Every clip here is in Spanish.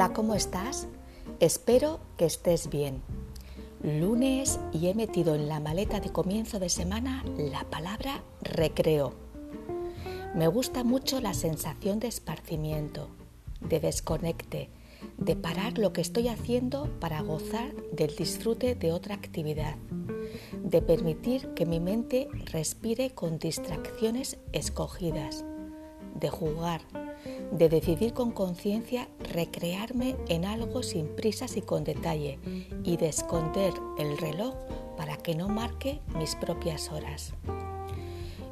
Hola, ¿cómo estás? Espero que estés bien. Lunes y he metido en la maleta de comienzo de semana la palabra recreo. Me gusta mucho la sensación de esparcimiento, de desconecte, de parar lo que estoy haciendo para gozar del disfrute de otra actividad, de permitir que mi mente respire con distracciones escogidas, de jugar, de decidir con conciencia recrearme en algo sin prisas y con detalle y de esconder el reloj para que no marque mis propias horas.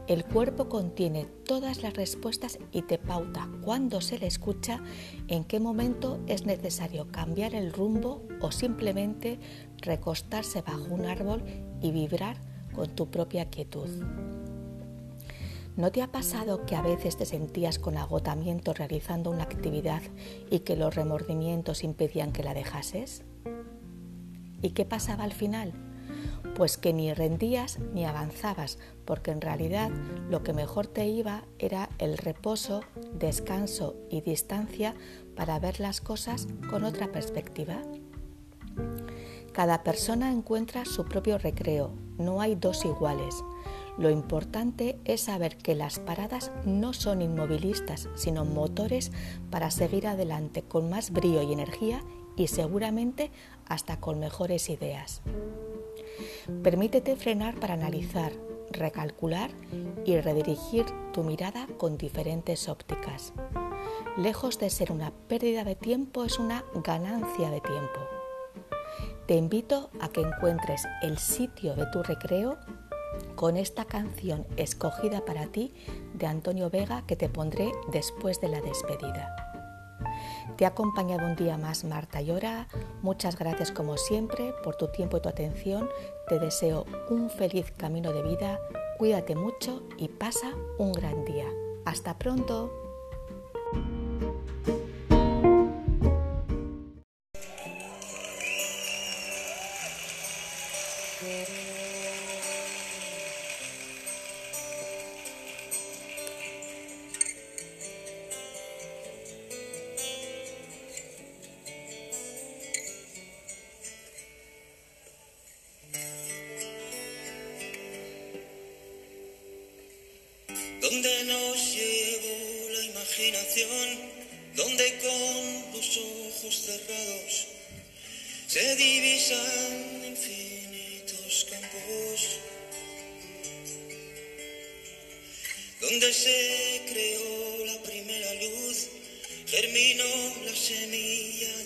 El cuerpo contiene todas las respuestas y te pauta cuando se le escucha en qué momento es necesario cambiar el rumbo o simplemente recostarse bajo un árbol y vibrar con tu propia quietud. ¿No te ha pasado que a veces te sentías con agotamiento realizando una actividad y que los remordimientos impedían que la dejases? ¿Y qué pasaba al final? Pues que ni rendías ni avanzabas, porque en realidad lo que mejor te iba era el reposo, descanso y distancia para ver las cosas con otra perspectiva. Cada persona encuentra su propio recreo, no hay dos iguales. Lo importante es saber que las paradas no son inmovilistas, sino motores para seguir adelante con más brío y energía y seguramente hasta con mejores ideas. Permítete frenar para analizar, recalcular y redirigir tu mirada con diferentes ópticas. Lejos de ser una pérdida de tiempo, es una ganancia de tiempo. Te invito a que encuentres el sitio de tu recreo con esta canción escogida para ti de Antonio Vega que te pondré después de la despedida. Te ha acompañado un día más Marta Llora. Muchas gracias como siempre por tu tiempo y tu atención. Te deseo un feliz camino de vida. Cuídate mucho y pasa un gran día. Hasta pronto. Donde nos llevó la imaginación, donde con los ojos cerrados se divisan infinitos campos, donde se creó la primera luz, germinó la semilla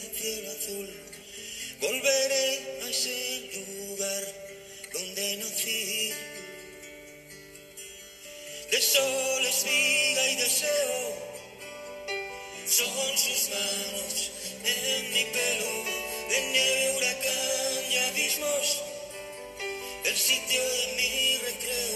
sus manos en mi pelo, de nieve, huracán y abismos, el sitio de mi recreo.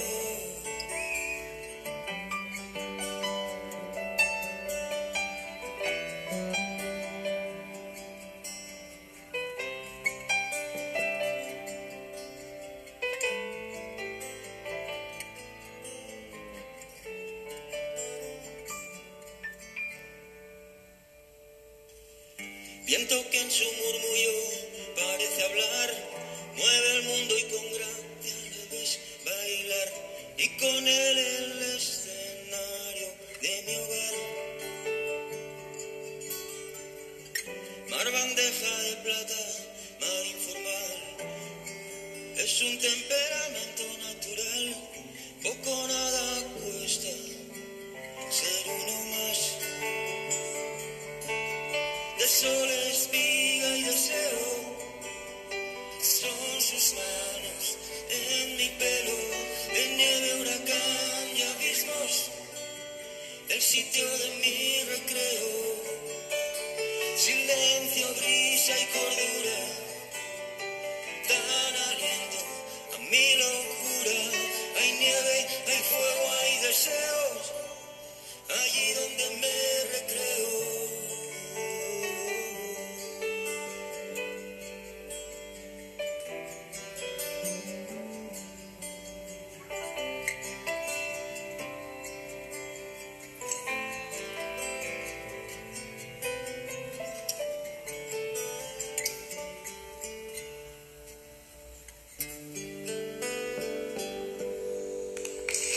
Viento que en su murmullo parece hablar, mueve el mundo y con gracia le ves bailar. Y con él el escenario de mi hogar. Mar bandeja de plata, mar informal, es un temperamento sitio de mi recreo.